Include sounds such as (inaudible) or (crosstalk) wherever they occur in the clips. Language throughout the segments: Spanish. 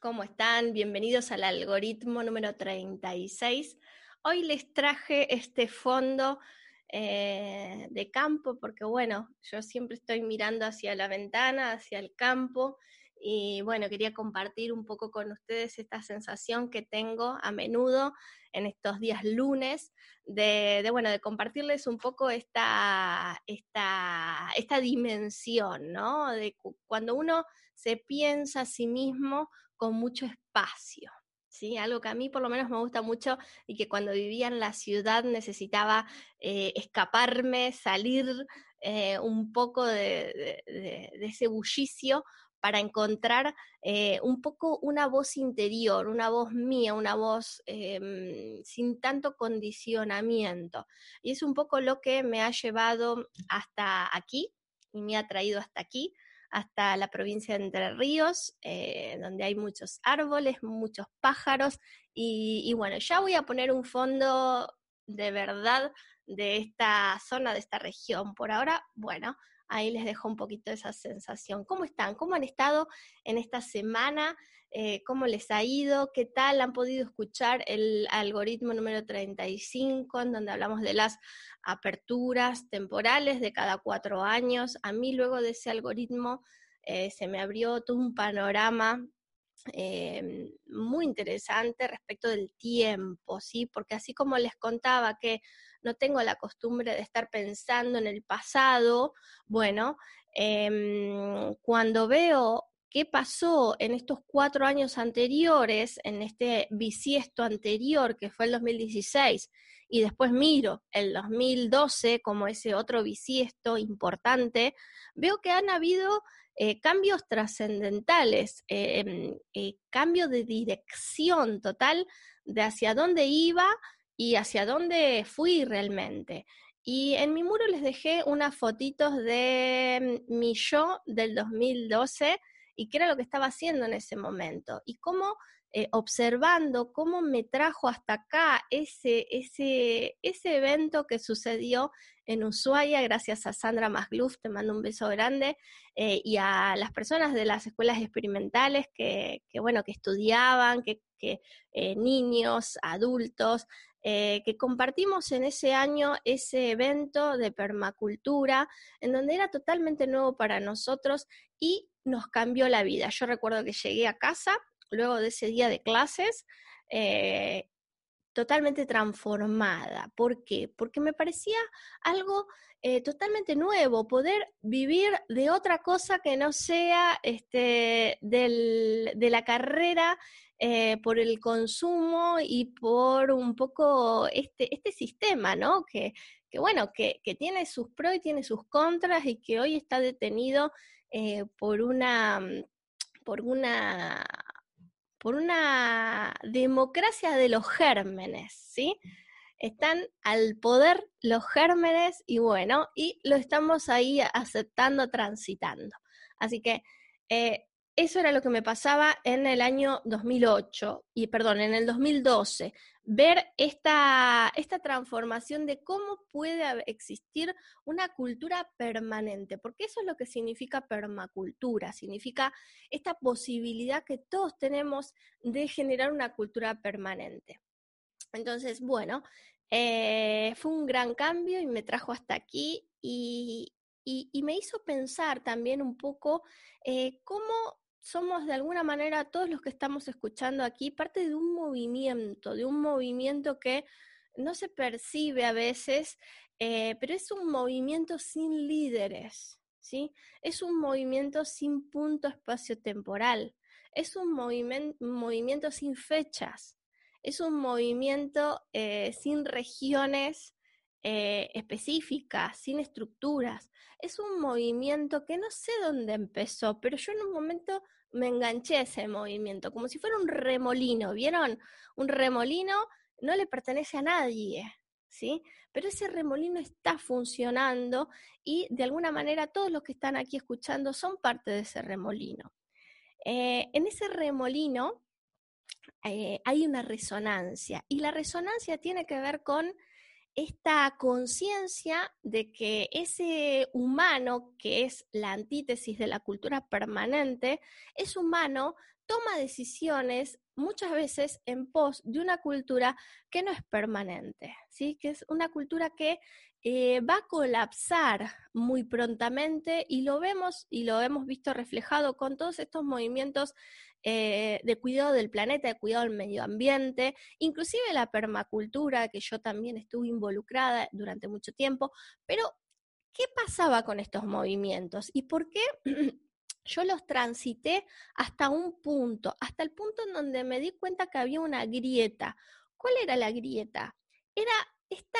¿Cómo están? Bienvenidos al algoritmo número 36. Hoy les traje este fondo eh, de campo porque, bueno, yo siempre estoy mirando hacia la ventana, hacia el campo y, bueno, quería compartir un poco con ustedes esta sensación que tengo a menudo en estos días lunes de, bueno, de compartirles un poco esta, esta, esta dimensión, ¿no? De cuando uno se piensa a sí mismo con mucho espacio. ¿Sí? Algo que a mí por lo menos me gusta mucho y que cuando vivía en la ciudad necesitaba eh, escaparme, salir eh, un poco de, ese bullicio para encontrar eh, un poco una voz interior, una voz mía, una voz em, sin tanto condicionamiento. Y es un poco lo que me ha llevado hasta aquí y me ha traído hasta aquí hasta la provincia de Entre Ríos, eh, donde hay muchos árboles, muchos pájaros, y, bueno, ya voy a poner un fondo de verdad de esta zona, de esta región. Por ahora, bueno, ahí les dejo un poquito esa sensación. ¿Cómo están? ¿Cómo han estado en esta semana? Eh, ¿Cómo les ha ido? ¿Qué tal? ¿Han podido escuchar el algoritmo número 35, en donde hablamos de las aperturas temporales de cada cuatro años? A mí luego de ese algoritmo eh, se me abrió todo un panorama eh, muy interesante respecto del tiempo, ¿sí? Porque así como les contaba que no tengo la costumbre de estar pensando en el pasado, bueno, em, cuando veo qué pasó en estos cuatro años anteriores, en este bisiesto anterior que fue el 2016, y después miro el 2012 como ese otro bisiesto importante, veo que han habido eh, cambios trascendentales, eh, em, eh, cambio de dirección total de hacia dónde iba y hacia dónde fui realmente. Y en mi muro les dejé unas fotitos de mi yo del 2012 y qué era lo que estaba haciendo en ese momento. Y cómo eh, observando cómo me trajo hasta acá ese, ese, ese evento que sucedió en Ushuaia, gracias a Sandra Magluf, te mando un beso grande, eh, y a las personas de las escuelas experimentales que, bueno, que estudiaban, que, eh, niños, adultos, que compartimos en ese año ese evento de permacultura, en donde era totalmente nuevo para nosotros y nos cambió la vida. Yo recuerdo que llegué a casa luego de ese día de clases eh, totalmente transformada. ¿Por qué? Porque me parecía algo eh, totalmente nuevo, poder vivir de otra cosa que no sea este, de la carrera eh, por el consumo y por un poco este, este sistema, ¿no? Que, bueno, que, tiene sus pros y tiene sus contras y que hoy está detenido eh, por una mm, por una por una democracia de los gérmenes, ¿sí? Están al poder los gérmenes y bueno, y lo estamos ahí aceptando, transitando. Así que eh, eso era lo que me pasaba en el año 2008, y perdón, en el 2012, ver esta, esta transformación de cómo puede existir una cultura permanente, porque eso es lo que significa permacultura, significa esta posibilidad que todos tenemos de generar una cultura permanente. Entonces, bueno, eh, fue un gran cambio y me trajo hasta aquí y, me hizo pensar también un poco eh, cómo somos de alguna manera todos los que estamos escuchando aquí parte de un movimiento, de un movimiento que no se percibe a veces, eh, pero es un movimiento sin líderes, ¿sí? Es un movimiento sin punto espacio-temporal, es un movimiento sin fechas, es un movimiento eh, sin regiones eh, específicas, sin estructuras. Es un movimiento que no sé dónde empezó, pero yo en un momento me enganché ese movimiento, como si fuera un remolino, ¿vieron? Un remolino no le pertenece a nadie, ¿sí? Pero ese remolino está funcionando y de alguna manera todos los que están aquí escuchando son parte de ese remolino. Eh, en ese remolino eh, hay una resonancia y la resonancia tiene que ver con esta conciencia de que ese humano, que es la antítesis de la cultura permanente, es humano, toma decisiones muchas veces en pos de una cultura que no es permanente, ¿sí? que es una cultura que eh, va a colapsar muy prontamente y lo vemos y lo hemos visto reflejado con todos estos movimientos eh, de cuidado del planeta, de cuidado del medio ambiente, inclusive la permacultura, que yo también estuve involucrada durante mucho tiempo, pero ¿qué pasaba con estos movimientos y por qué? (clears throat) Yo los transité hasta un punto, hasta el punto en donde me di cuenta que había una grieta. ¿Cuál era la grieta? Era esta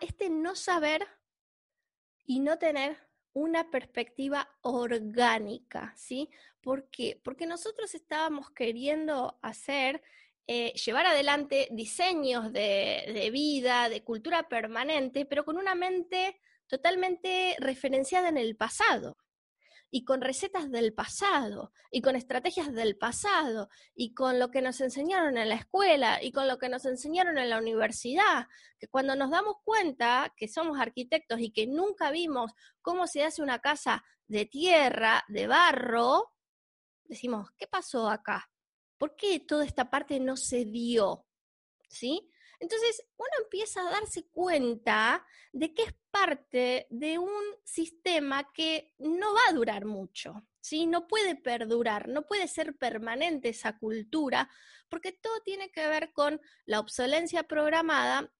este no saber y no tener una perspectiva orgánica, ¿sí? ¿Por qué? Porque nosotros estábamos queriendo hacer, eh, llevar adelante diseños de vida, de cultura permanente, pero con una mente totalmente referenciada en el pasado y con recetas del pasado, y con estrategias del pasado, y con lo que nos enseñaron en la escuela, y con lo que nos enseñaron en la universidad, que cuando nos damos cuenta que somos arquitectos y que nunca vimos cómo se hace una casa de tierra, de barro, decimos, ¿qué pasó acá? ¿Por qué toda esta parte no se dio? ¿Sí? Entonces, uno empieza a darse cuenta de que es parte de un sistema que no va a durar mucho, ¿sí? No puede perdurar, no puede ser permanente esa cultura, porque todo tiene que ver con la obsolencia programada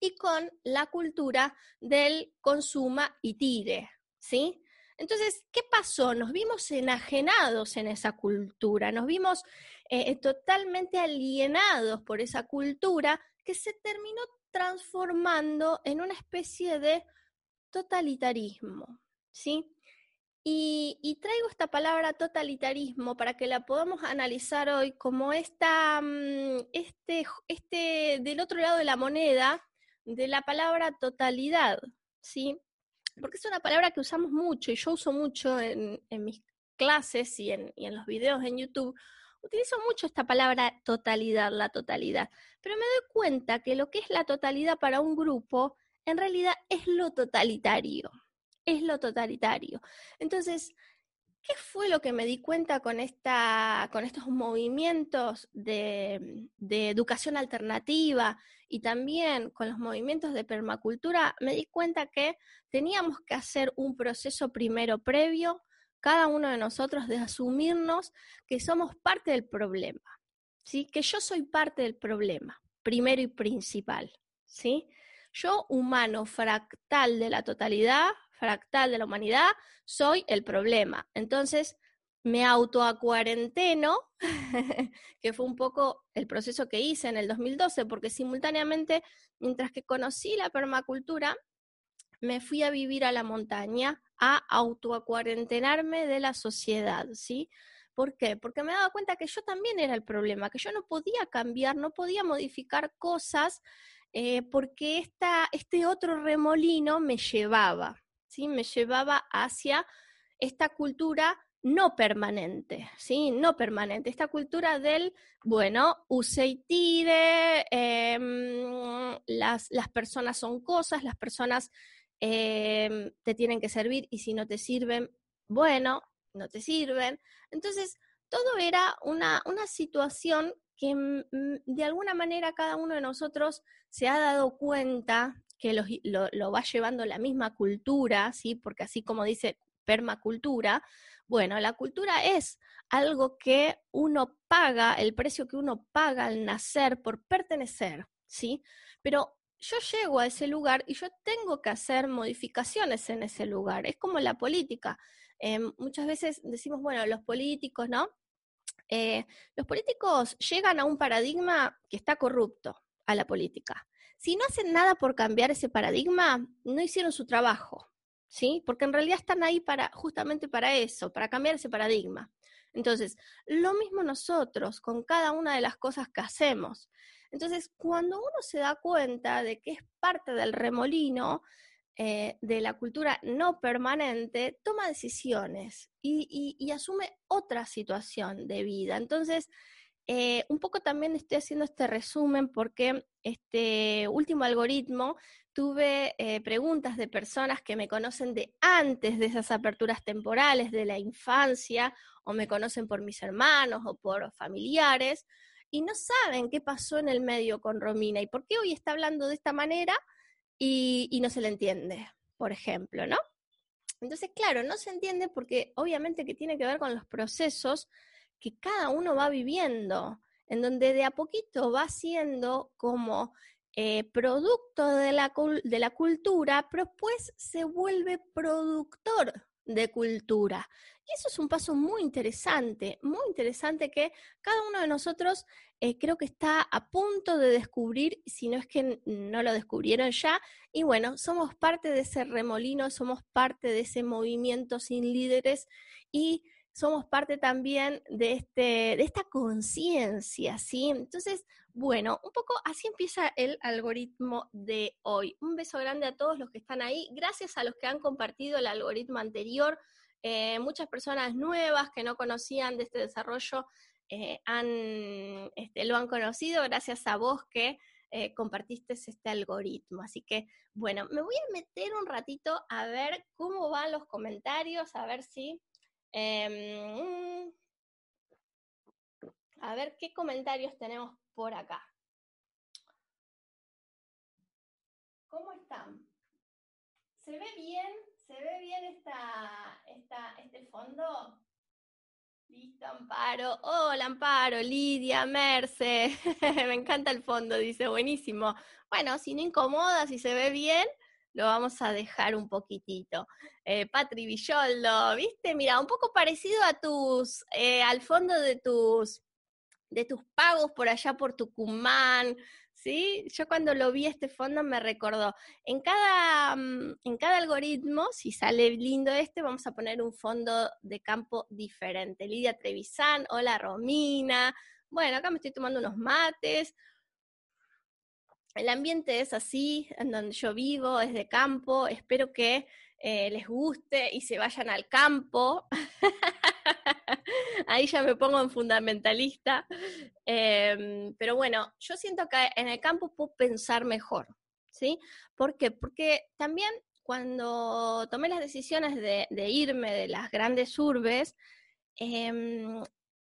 y con la cultura del consuma y tire, ¿sí? Entonces, ¿qué pasó? Nos vimos enajenados en esa cultura, nos vimos eh, totalmente alienados por esa cultura que se terminó transformando en una especie de totalitarismo, ¿sí? Y, traigo esta palabra totalitarismo para que la podamos analizar hoy como esta, mm, este, este, del otro lado de la moneda, de la palabra totalidad, ¿sí? Porque es una palabra que usamos mucho y yo uso mucho en, mis clases y en, y en los videos en YouTube, utilizo mucho esta palabra totalidad, la totalidad, pero me doy cuenta que lo que es la totalidad para un grupo en realidad es lo totalitario, es lo totalitario. Entonces, ¿qué fue lo que me di cuenta con, esta, con estos movimientos de, de educación alternativa y también con los movimientos de permacultura? Me di cuenta que teníamos que hacer un proceso primero previo cada uno de nosotros de asumirnos que somos parte del problema, ¿sí? Que yo soy parte del problema, primero y principal, ¿sí? Yo, humano fractal de la totalidad, fractal de la humanidad, soy el problema. Entonces, me autoacuarenteno, (laughs) que fue un poco el proceso que hice en el 2012, porque simultáneamente, mientras que conocí la permacultura, me fui a vivir a la montaña a autoacuarentenarme de la sociedad, ¿sí? ¿Por qué? Porque me daba cuenta que yo también era el problema, que yo no podía cambiar, no podía modificar cosas eh, porque esta, este otro remolino me llevaba, ¿sí? Me llevaba hacia esta cultura no permanente, ¿sí? No permanente. Esta cultura del, bueno, use y tire, em, las, las personas son cosas, las personas Em, te tienen que servir y si no te sirven, bueno, no te sirven. Entonces, todo era una, una situación que mm, mm, de alguna manera cada uno de nosotros se ha dado cuenta que lo, lo, va llevando la misma cultura, ¿sí? Porque así como dice permacultura, bueno, la cultura es algo que uno paga, el precio que uno paga al nacer por pertenecer, ¿sí? Pero yo llego a ese lugar y yo tengo que hacer modificaciones en ese lugar. Es como la política. Eh, muchas veces decimos, bueno, los políticos, ¿no? Eh, los políticos llegan a un paradigma que está corrupto a la política. Si no hacen nada por cambiar ese paradigma, no hicieron su trabajo, ¿sí? Porque en realidad están ahí para, justamente para eso, para cambiar ese paradigma. Entonces, lo mismo nosotros con cada una de las cosas que hacemos. Entonces, cuando uno se da cuenta de que es parte del remolino eh, de la cultura no permanente, toma decisiones y, asume otra situación de vida. Entonces, eh, un poco también estoy haciendo este resumen porque este último algoritmo tuve eh, preguntas de personas que me conocen de antes de esas aperturas temporales, de la infancia, o me conocen por mis hermanos o por familiares, y no saben qué pasó en el medio con Romina y por qué hoy está hablando de esta manera y, no se le entiende, por ejemplo, ¿no? Entonces, claro, no se entiende porque obviamente que tiene que ver con los procesos que cada uno va viviendo, en donde de a poquito va siendo como eh, producto de la, de la cultura, pero después se vuelve productor de cultura. Y eso es un paso muy interesante, muy interesante que cada uno de nosotros eh, creo que está a punto de descubrir, si no es que no lo descubrieron ya, y bueno, somos parte de ese remolino, somos parte de ese movimiento sin líderes y somos parte también de, este, de esta conciencia, ¿sí? Entonces, bueno, un poco así empieza el algoritmo de hoy. Un beso grande a todos los que están ahí. Gracias a los que han compartido el algoritmo anterior. Eh, muchas personas nuevas que no conocían de este desarrollo eh, han, este, lo han conocido gracias a vos que eh, compartiste este algoritmo. Así que, bueno, me voy a meter un ratito a ver cómo van los comentarios, a ver si Em, a ver qué comentarios tenemos por acá. ¿Cómo están? ¿Se ve bien? ¿Se ve bien esta, este fondo? Listo, Amparo. Hola, Amparo, Lidia, Merce. (laughs) Me encanta el fondo, dice, buenísimo. Bueno, si no incomoda, si se ve bien, lo vamos a dejar un poquitito. Eh, Patri Villoldo, ¿viste? Mira, un poco parecido a tus, eh, al fondo de tus, de tus pagos por allá por Tucumán, ¿sí? Yo cuando lo vi este fondo me recordó, en cada, mm, en cada algoritmo, si sale lindo este, vamos a poner un fondo de campo diferente. Lidia Trevisan, hola Romina, bueno, acá me estoy tomando unos mates, el ambiente es así, en donde yo vivo, es de campo, espero que eh, les guste y se vayan al campo. (laughs) (laughs) Ahí ya me pongo en fundamentalista. Em, pero bueno, yo siento que en el campo puedo pensar mejor, ¿sí? ¿Por qué? Porque también cuando tomé las decisiones de, irme de las grandes urbes, eh,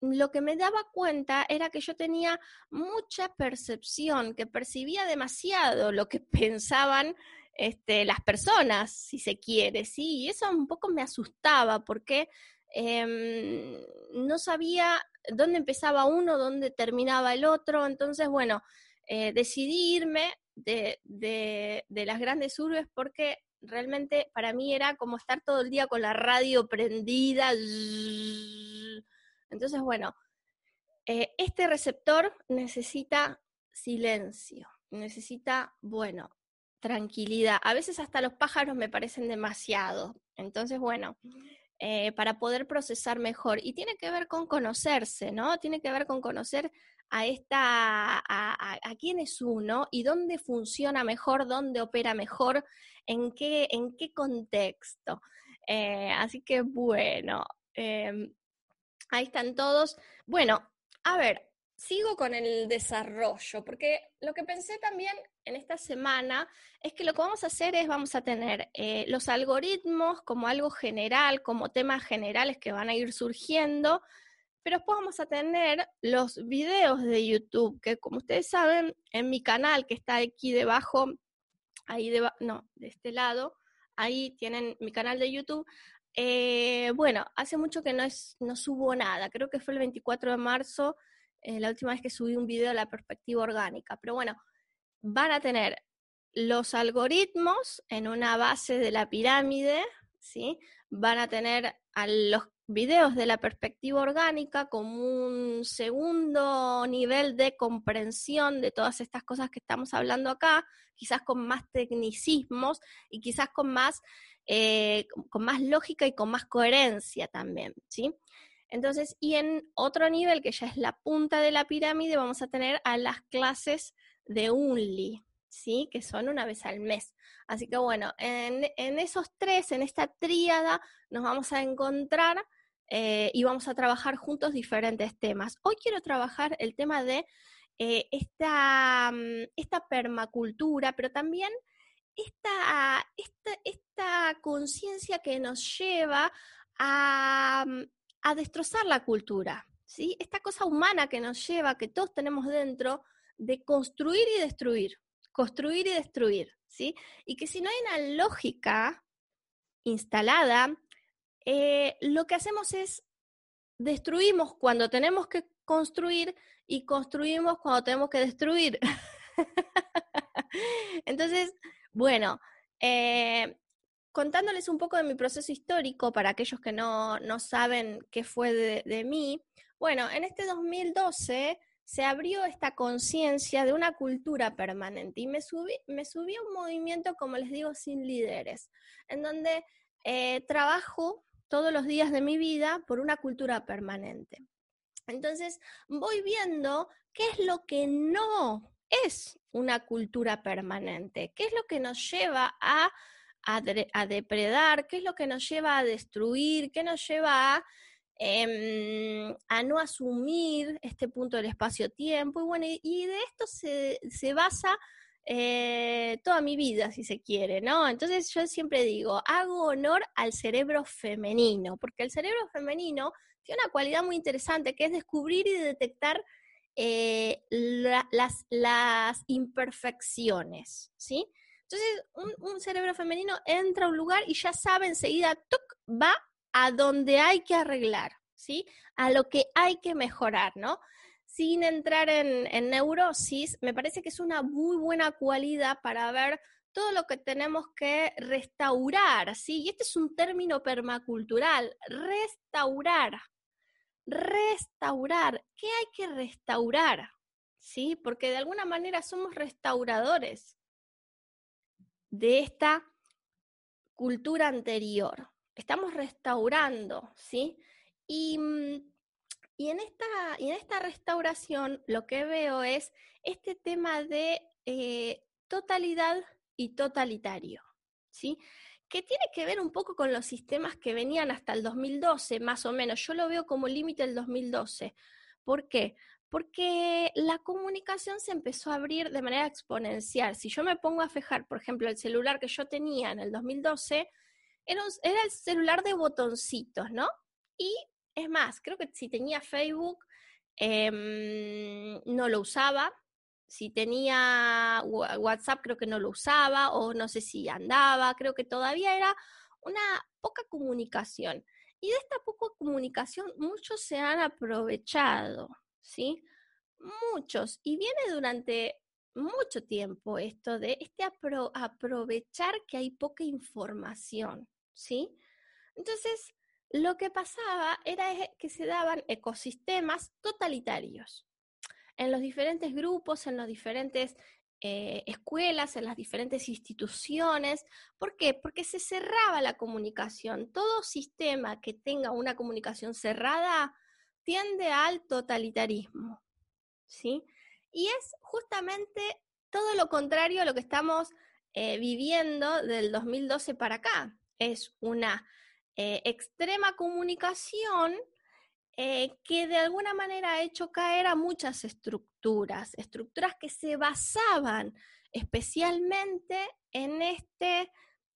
lo que me daba cuenta era que yo tenía mucha percepción, que percibía demasiado lo que (laughs) pensaban este, las personas, si se quiere, sí, y eso un poco me asustaba porque em, no sabía dónde empezaba uno, dónde terminaba el otro, entonces, bueno, eh, decidí irme de, de las grandes urbes porque realmente para mí era como estar todo el día con la radio prendida. Entonces, bueno, eh, este receptor necesita silencio, necesita, bueno, tranquilidad. A veces hasta los pájaros me parecen demasiado. Entonces, bueno, eh, para poder procesar mejor. Y tiene que ver con conocerse, ¿no? Tiene que ver con conocer a esta, a, quién es uno y dónde funciona mejor, dónde opera mejor, en qué, en qué contexto. Eh, así que bueno, em, Ahí están todos. Bueno, a ver, sigo con el desarrollo, porque lo que pensé también en esta semana es que lo que vamos a hacer es, vamos a tener eh, los algoritmos como algo general, como temas generales que van a ir surgiendo, pero después vamos a tener los videos de YouTube, que como ustedes saben, en mi canal que está aquí debajo, ahí debajo, no, de este lado, ahí tienen mi canal de YouTube, eh, bueno, hace mucho que no, es, no subo nada, creo que fue el 24 de marzo, eh, la última vez que subí un video de la perspectiva orgánica, pero bueno, van a tener los algoritmos en una base de la pirámide, ¿sí? Van a tener a los videos de la perspectiva orgánica como un segundo nivel de comprensión de todas estas cosas que estamos hablando acá, quizás con más tecnicismos y quizás con más eh, con más lógica y con más coherencia también, ¿sí? Entonces, y en otro nivel, que ya es la punta de la pirámide, vamos a tener a las clases de UNLI, ¿sí? Que son una vez al mes. Así que bueno, en, esos tres, en esta tríada, nos vamos a encontrar eh, y vamos a trabajar juntos diferentes temas. Hoy quiero trabajar el tema de eh, esta, mm, esta, permacultura, pero también esta, esta, conciencia que nos lleva a, mm, a, destrozar la cultura, ¿sí? Esta cosa humana que nos lleva, que todos tenemos dentro, de construir y destruir, construir y destruir, ¿sí? Y que si no hay una lógica instalada, eh, lo que hacemos es destruimos cuando tenemos que construir y construimos cuando tenemos que destruir. (laughs) Entonces, bueno, eh, contándoles un poco de mi proceso histórico para aquellos que no, saben qué fue de, mí, bueno, en este 2012 se abrió esta conciencia de una cultura permanente y me subí, me subí a un movimiento, como les digo, sin líderes, en donde eh, trabajo todos los días de mi vida por una cultura permanente. Entonces, voy viendo qué es lo que no es una cultura permanente, qué es lo que nos lleva a, a, depredar, qué es lo que nos lleva a destruir, qué nos lleva a, em, no asumir este punto del espacio-tiempo. Y bueno, y, de esto se, se basa eh, toda mi vida, si se quiere, ¿no? Entonces yo siempre digo, hago honor al cerebro femenino, porque el cerebro femenino tiene una cualidad muy interesante que es descubrir y detectar eh, las, imperfecciones, ¿sí? Entonces, un, cerebro femenino entra a un lugar y ya sabe enseguida, ¡tuc! va a donde hay que arreglar, ¿sí? A lo que hay que mejorar, ¿no? sin entrar en, neurosis, me parece que es una muy buena cualidad para ver todo lo que tenemos que restaurar, ¿sí? Y este es un término permacultural, restaurar, restaurar. ¿Qué hay que restaurar? ¿Sí? Porque de alguna manera somos restauradores de esta cultura anterior. Estamos restaurando, ¿sí? Y mm, y en esta, y en esta restauración lo que veo es este tema de eh, totalidad y totalitario, ¿sí? Que tiene que ver un poco con los sistemas que venían hasta el 2012, más o menos. Yo lo veo como límite el 2012. ¿Por qué? Porque la comunicación se empezó a abrir de manera exponencial. Si yo me pongo a fijar, por ejemplo, el celular que yo tenía en el 2012, era, el celular de botoncitos, ¿no? Y es más, creo que si tenía Facebook, em, no lo usaba. Si tenía WhatsApp, creo que no lo usaba, o no sé si andaba, creo que todavía era una poca comunicación. Y de esta poca comunicación, muchos se han aprovechado, ¿sí? Muchos. Y viene durante mucho tiempo esto de este aprovechar que hay poca información, ¿sí? Entonces, lo que pasaba era que se daban ecosistemas totalitarios en los diferentes grupos, en las diferentes eh, escuelas, en las diferentes instituciones. ¿Por qué? Porque se cerraba la comunicación. Todo sistema que tenga una comunicación cerrada tiende al totalitarismo. ¿sí? Y es justamente todo lo contrario a lo que estamos eh, viviendo del 2012 para acá. Es una eh, extrema comunicación eh, que de alguna manera ha hecho caer a muchas estructuras, estructuras que se basaban especialmente en este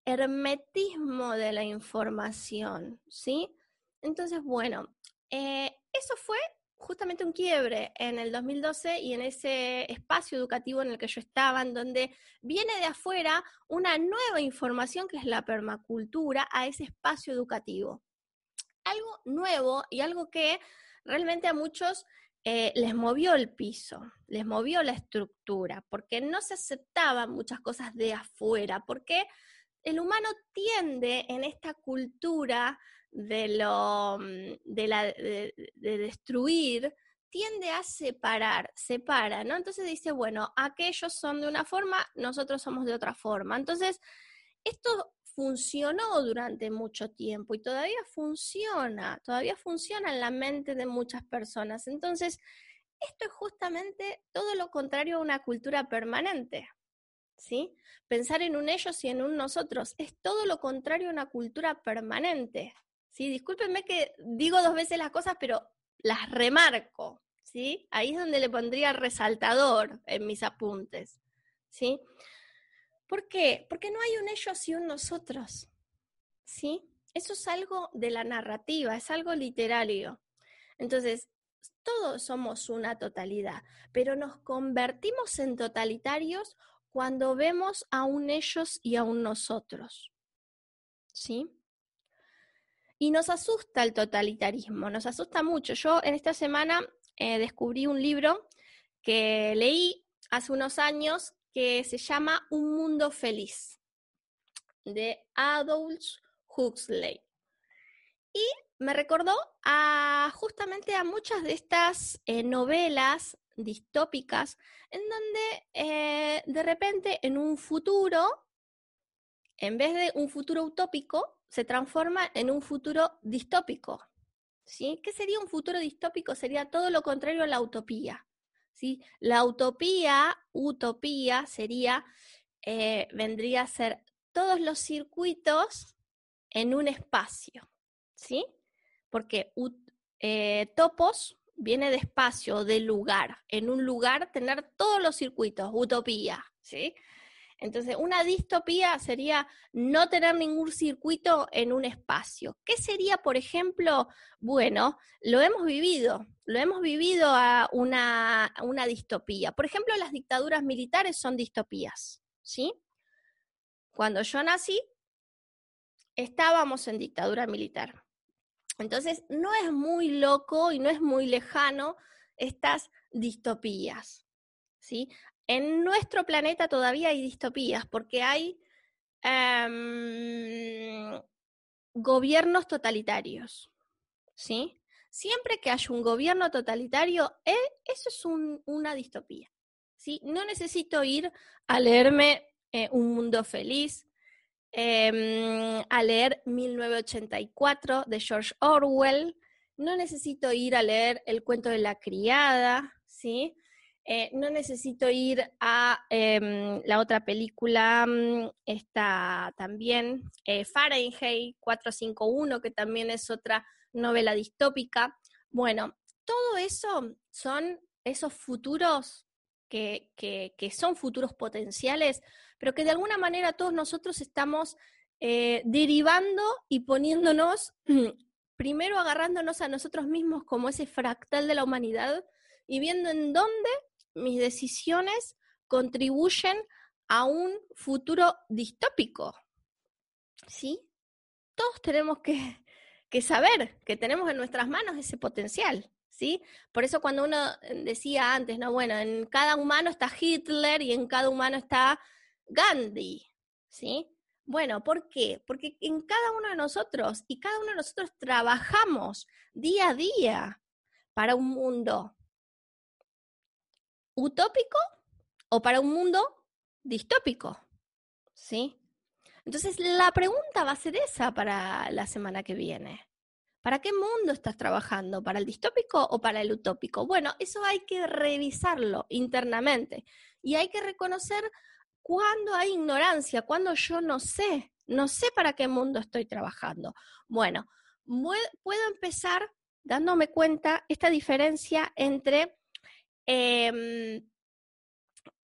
hermetismo de la información, ¿sí? Entonces, bueno, eso fue justamente un quiebre en el 2012 y en ese espacio educativo en el que yo estaba, en donde viene de afuera una nueva información que es la permacultura a ese espacio educativo. Algo nuevo y algo que realmente a muchos eh, les movió el piso, les movió la estructura, porque no se aceptaban muchas cosas de afuera, porque el humano tiende en esta cultura de, lo, mm, de, la, de, destruir, tiende a separar, separa, ¿no? Entonces dice, bueno, aquellos son de una forma, nosotros somos de otra forma. Entonces, esto funcionó durante mucho tiempo y todavía funciona, todavía funciona en la mente de muchas personas. Entonces, esto es justamente todo lo contrario a una cultura permanente. ¿Sí? Pensar en un ellos y en un nosotros es todo lo contrario a una cultura permanente. ¿Sí? Discúlpenme que digo dos veces las cosas, pero las remarco, ¿sí? Ahí es donde le pondría resaltador en mis apuntes, ¿sí? ¿Por qué? Porque no hay un ellos y un nosotros, ¿sí? Eso es algo de la narrativa, es algo literario. Entonces, todos somos una totalidad, pero nos convertimos en totalitarios cuando vemos a un ellos y a un nosotros. ¿Sí? Y nos asusta el totalitarismo, nos asusta mucho. Yo en esta semana eh, descubrí un libro que leí hace unos años que se llama Un Mundo Feliz, de Adolf Huxley. Y me recordó a justamente a muchas de estas eh, novelas distópicas en donde eh, de repente en un futuro, en vez de un futuro utópico, se transforma en un futuro distópico. ¿sí? ¿Qué sería un futuro distópico? Sería todo lo contrario a la utopía. ¿sí? La utopía, utopía, sería, eh, vendría a ser todos los circuitos en un espacio, ¿sí? Porque eh, topos viene de espacio, de lugar. En un lugar tener todos los circuitos, utopía, ¿sí? Entonces, una distopía sería no tener ningún circuito en un espacio. ¿Qué sería, por ejemplo? Bueno, lo hemos vivido, lo hemos vivido a una, distopía. Por ejemplo, las dictaduras militares son distopías, ¿sí? Cuando yo nací, estábamos en dictadura militar. Entonces, no es muy loco y no es muy lejano estas distopías. ¿sí? En nuestro planeta todavía hay distopías porque hay em, gobiernos totalitarios. ¿sí? Siempre que haya un gobierno totalitario, eh, eso es una distopía. ¿sí? No necesito ir a leerme eh, Un Mundo Feliz, Em, a leer 1984 de George Orwell. No necesito ir a leer El cuento de la criada, ¿sí? Eh, no necesito ir a em, la otra película, mm, está también eh, Fahrenheit 451, que también es otra novela distópica. Bueno, todo eso son esos futuros que, que son futuros potenciales pero que de alguna manera todos nosotros estamos eh, derivando y poniéndonos, primero agarrándonos a nosotros mismos como ese fractal de la humanidad y viendo en dónde mis decisiones contribuyen a un futuro distópico. ¿Sí? Todos tenemos que, que saber que tenemos en nuestras manos ese potencial. ¿Sí? Por eso cuando uno decía antes, no, bueno, en cada humano está Hitler y en cada humano está Gandhi, ¿sí? Bueno, ¿por qué? Porque en cada uno de nosotros y cada uno de nosotros trabajamos día a día para un mundo utópico o para un mundo distópico, ¿sí? Entonces, la pregunta va a ser esa para la semana que viene. ¿Para qué mundo estás trabajando? ¿Para el distópico o para el utópico? Bueno, eso hay que revisarlo internamente y hay que reconocer cuando hay ignorancia, cuando yo no sé, no sé para qué mundo estoy trabajando. Bueno, puedo empezar dándome cuenta esta diferencia entre em,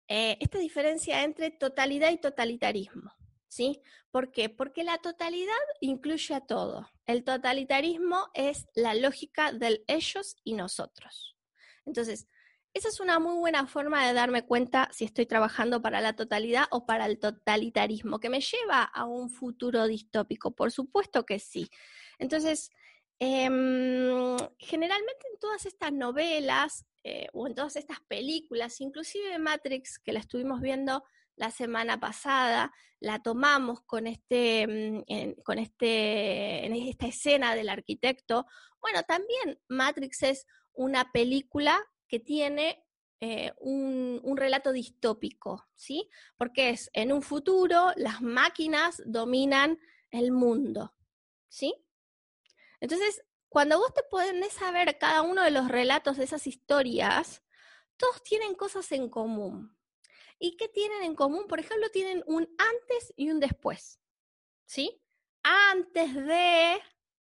eh, esta diferencia entre totalidad y totalitarismo. ¿Sí? ¿Por qué? Porque la totalidad incluye a todo. El totalitarismo es la lógica del ellos y nosotros. Entonces, esa es una muy buena forma de darme cuenta si estoy trabajando para la totalidad o para el totalitarismo, que me lleva a un futuro distópico. Por supuesto que sí. Entonces, em, generalmente en todas estas novelas eh, o en todas estas películas, inclusive Matrix, que la estuvimos viendo la semana pasada, la tomamos con este, mm, con este, en esta escena del arquitecto. Bueno, también Matrix es una película que tiene eh, un, un, relato distópico, ¿sí? Porque es en un futuro las máquinas dominan el mundo, ¿sí? Entonces, cuando vos te pones a ver cada uno de los relatos de esas historias, todos tienen cosas en común. ¿Y qué tienen en común? Por ejemplo, tienen un antes y un después, ¿sí? Antes de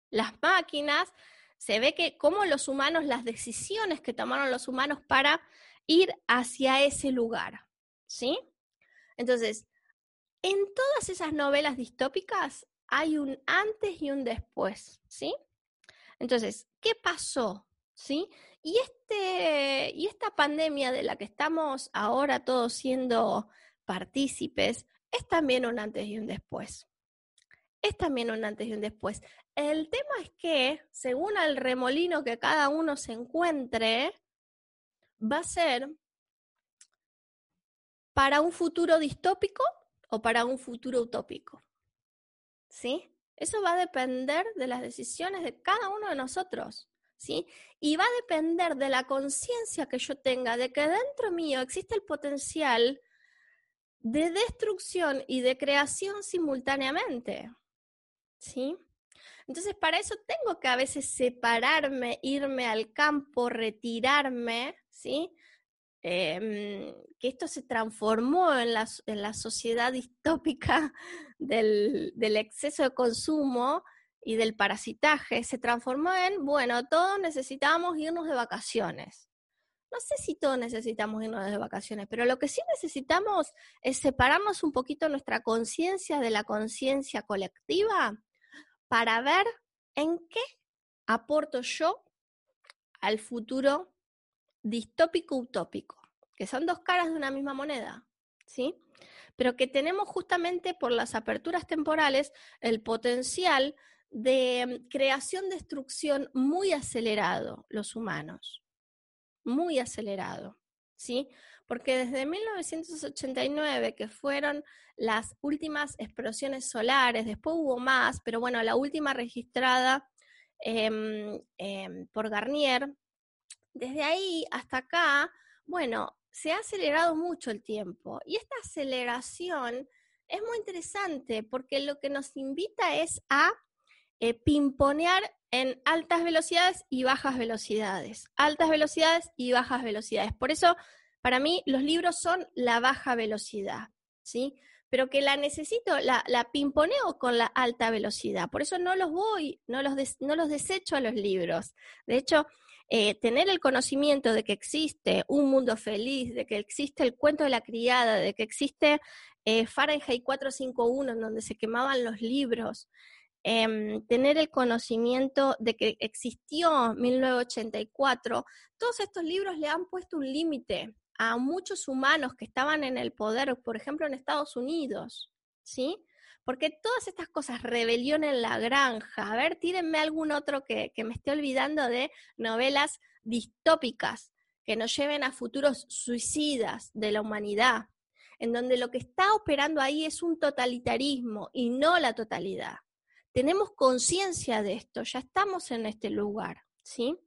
las máquinas, se ve que como los humanos, las decisiones que tomaron los humanos para ir hacia ese lugar, ¿sí? Entonces, en todas esas novelas distópicas hay un antes y un después, ¿sí? Entonces, ¿qué pasó? ¿Sí? Y, este, y esta pandemia de la que estamos ahora todos siendo partícipes es también un antes y un después. Es también un antes y un después. El tema es que, según el remolino que cada uno se encuentre, va a ser para un futuro distópico o para un futuro utópico. ¿Sí? Eso va a depender de las decisiones de cada uno de nosotros. ¿Sí? Y va a depender de la conciencia que yo tenga de que dentro mío existe el potencial de destrucción y de creación simultáneamente. ¿Sí? Entonces, para eso tengo que a veces separarme, irme al campo, retirarme, ¿sí? Em, que esto se transformó en la, en la sociedad distópica (laughs) del, del, exceso de consumo y del parasitaje, se transformó en, bueno, todos necesitamos irnos de vacaciones. No sé si todos necesitamos irnos de vacaciones, pero lo que sí necesitamos es separarnos un poquito nuestra conciencia de la conciencia colectiva para ver en qué aporto yo al futuro distópico utópico, que son dos caras de una misma moneda, ¿sí? Pero que tenemos justamente por las aperturas temporales el potencial de mm, creación-destrucción muy acelerado, los humanos, muy acelerado, ¿sí? Porque desde 1989, que fueron las últimas explosiones solares, después hubo más, pero bueno, la última registrada em, em, por Garnier, desde ahí hasta acá, bueno, se ha acelerado mucho el tiempo. Y esta aceleración es muy interesante porque lo que nos invita es a eh, pimponear en altas velocidades y bajas velocidades. Altas velocidades y bajas velocidades. Por eso para mí los libros son la baja velocidad, ¿sí? Pero que la necesito, la, pimponeo con la alta velocidad. Por eso no los voy, no los, no los desecho a los libros. De hecho, eh, tener el conocimiento de que existe un mundo feliz, de que existe el cuento de la criada, de que existe eh, Fahrenheit 451, en donde se quemaban los libros, em, tener el conocimiento de que existió 1984, todos estos libros le han puesto un límite a muchos humanos que estaban en el poder, por ejemplo, en Estados Unidos, ¿sí? Porque todas estas cosas, rebelión en la granja, a ver, tírenme algún otro que, que me esté olvidando de novelas distópicas que nos lleven a futuros suicidas de la humanidad, en donde lo que está operando ahí es un totalitarismo y no la totalidad. Tenemos conciencia de esto, ya estamos en este lugar, ¿sí?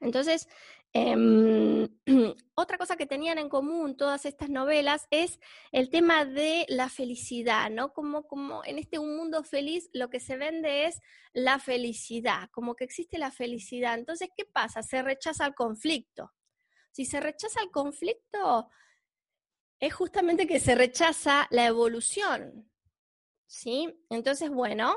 Entonces, Em, (clears throat) otra cosa que tenían en común todas estas novelas es el tema de la felicidad, ¿no? Como, como en este un mundo feliz lo que se vende es la felicidad, como que existe la felicidad. Entonces, ¿qué pasa? Se rechaza el conflicto. Si se rechaza el conflicto, es justamente que se rechaza la evolución, ¿sí? Entonces, bueno,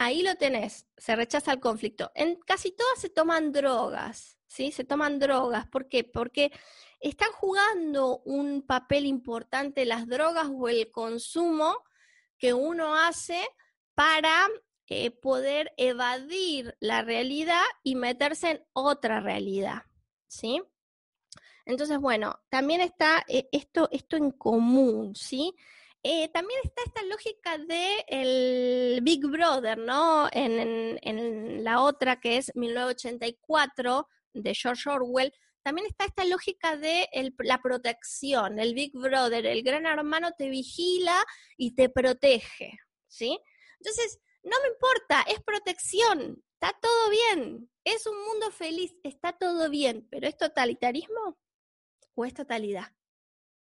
ahí lo tenés, se rechaza el conflicto. En casi todas se toman drogas, ¿sí? Se toman drogas. ¿Por qué? Porque están jugando un papel importante las drogas o el consumo que uno hace para eh, poder evadir la realidad y meterse en otra realidad, ¿sí? Entonces, bueno, también está eh, esto, esto en común, ¿sí? Eh, también está esta lógica de el Big Brother, ¿no? En, en, la otra que es 1984 de George Orwell, también está esta lógica de la protección, el Big Brother, el gran hermano te vigila y te protege, ¿sí? Entonces, no me importa, es protección, está todo bien, es un mundo feliz, está todo bien, pero ¿es totalitarismo o es totalidad?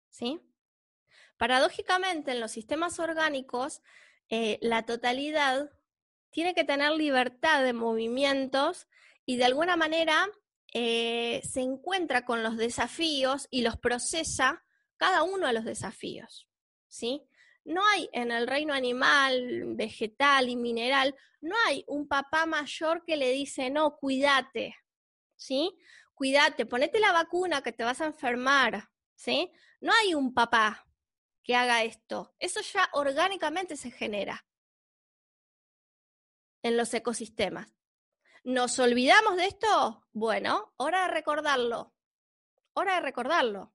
¿Sí? Paradójicamente, en los sistemas orgánicos, eh, la totalidad tiene que tener libertad de movimientos y de alguna manera eh, se encuentra con los desafíos y los procesa cada uno de los desafíos. ¿sí? no hay en el reino animal, vegetal y mineral, no hay un papá mayor que le dice, no, cuídate, ¿sí? Cuídate, ponete la vacuna que te vas a enfermar, ¿sí? No hay un papá que haga esto. Eso ya orgánicamente se genera en los ecosistemas. ¿Nos olvidamos de esto? Bueno, hora de recordarlo. Hora de recordarlo.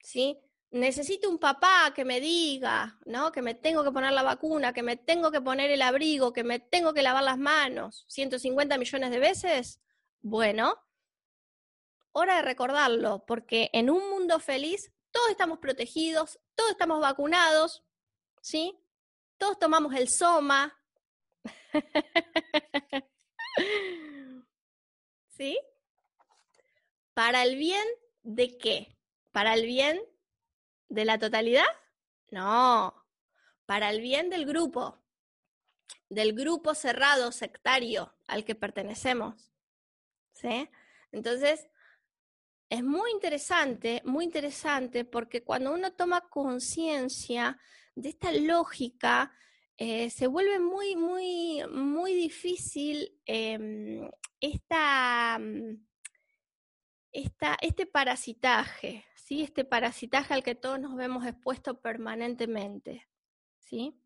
¿Sí? Necesito un papá que me diga, ¿no? Que me tengo que poner la vacuna, que me tengo que poner el abrigo, que me tengo que lavar las manos 150 millones de veces. Bueno, hora de recordarlo, porque en un mundo feliz todos estamos protegidos, todos estamos vacunados, ¿sí? Todos tomamos el soma. (laughs) ¿Sí? ¿Para el bien de qué? ¿Para el bien de la totalidad? No, para el bien del grupo, del grupo cerrado, sectario al que pertenecemos. ¿Sí? Entonces, es muy interesante, muy interesante, porque cuando uno toma conciencia de esta lógica, eh, se vuelve muy, muy, muy difícil em, esta, mm, esta, este parasitaje, ¿sí? Este parasitaje al que todos nos vemos expuestos permanentemente, ¿sí?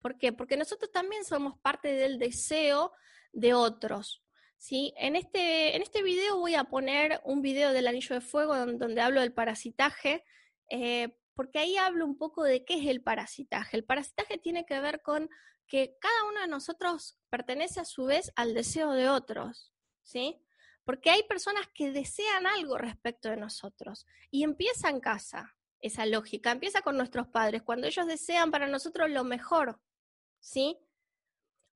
¿Por qué? Porque nosotros también somos parte del deseo de otros, ¿sí? En este, en este video voy a poner un video del anillo de fuego donde, hablo del parasitaje, eh, porque ahí hablo un poco de qué es el parasitaje. El parasitaje tiene que ver con que cada uno de nosotros pertenece a su vez al deseo de otros, ¿sí? Porque hay personas que desean algo respecto de nosotros y empieza en casa esa lógica, empieza con nuestros padres, cuando ellos desean para nosotros lo mejor, ¿sí?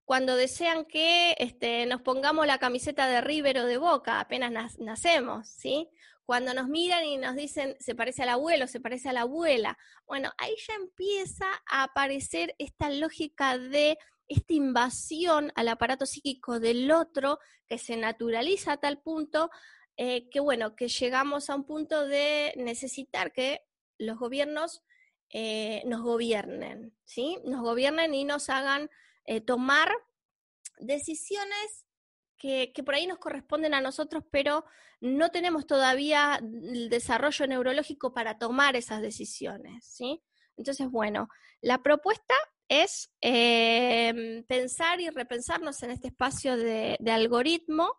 Cuando desean que este, nos pongamos la camiseta de River o de Boca, apenas nacemos, ¿sí? Cuando nos miran y nos dicen, se parece al abuelo, se parece a la abuela. Bueno, ahí ya empieza a aparecer esta lógica de esta invasión al aparato psíquico del otro que se naturaliza a tal punto eh, que, bueno, que llegamos a un punto de necesitar que los gobiernos eh, nos gobiernen, ¿sí? Nos gobiernen y nos hagan eh, tomar decisiones que, que, por ahí nos corresponden a nosotros, pero no tenemos todavía el desarrollo neurológico para tomar esas decisiones, ¿sí? Entonces, bueno, la propuesta es em, pensar y repensarnos en este espacio de, algoritmo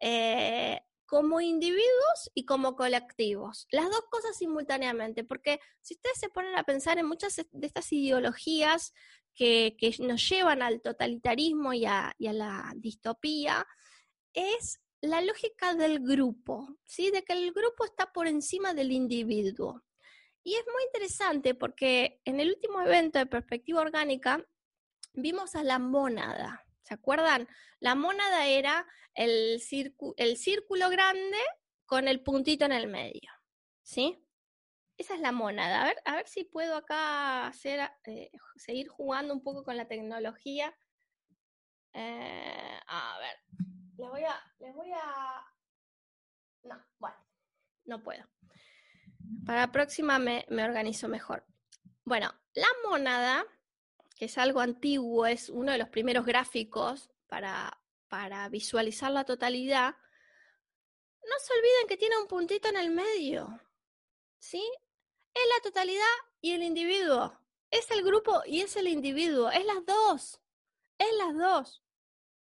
eh, como individuos y como colectivos. Las dos cosas simultáneamente, porque si ustedes se ponen a pensar en muchas de estas ideologías que, nos llevan al totalitarismo y a, y a, la distopía, es la lógica del grupo, ¿sí? de que el grupo está por encima del individuo. Y es muy interesante porque en el último evento de perspectiva orgánica vimos a la mónada. ¿Se acuerdan? La mónada era el, el círculo grande con el puntito en el medio. ¿Sí? Esa es la mónada. A ver, a ver si puedo acá hacer, eh, seguir jugando un poco con la tecnología. Eh, a ver, les voy a, les voy a. No, bueno, no puedo. Para la próxima me, organizo mejor. Bueno, la monada, que es algo antiguo, es uno de los primeros gráficos para, para visualizar la totalidad. No se olviden que tiene un puntito en el medio. ¿Sí? Es la totalidad y el individuo. Es el grupo y es el individuo. Es las dos. Es las dos.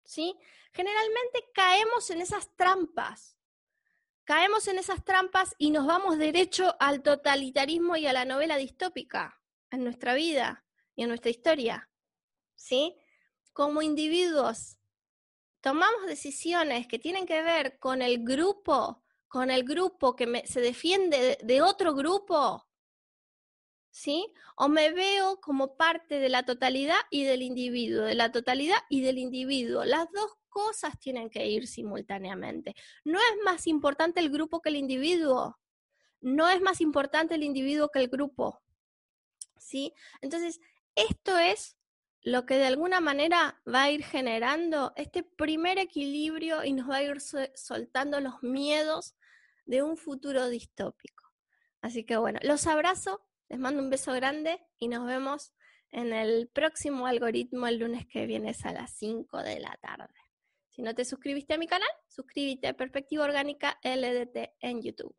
¿Sí? Generalmente caemos en esas trampas caemos en esas trampas y nos vamos derecho al totalitarismo y a la novela distópica en nuestra vida y en nuestra historia. ¿Sí? Como individuos, tomamos decisiones que tienen que ver con el grupo, con el grupo que se defiende de otro grupo, ¿sí? O me veo como parte de la totalidad y del individuo, de la totalidad y del individuo. Las dos cosas tienen que ir simultáneamente. No es más importante el grupo que el individuo. No es más importante el individuo que el grupo. ¿Sí? Entonces, esto es lo que de alguna manera va a ir generando este primer equilibrio y nos va a ir soltando los miedos de un futuro distópico. Así que bueno, los abrazo Les mando un beso grande y nos vemos en el próximo algoritmo el lunes que viene a las 5 de la tarde. Si no te suscribiste a mi canal, suscríbete a Perspectiva Orgánica LDT en YouTube.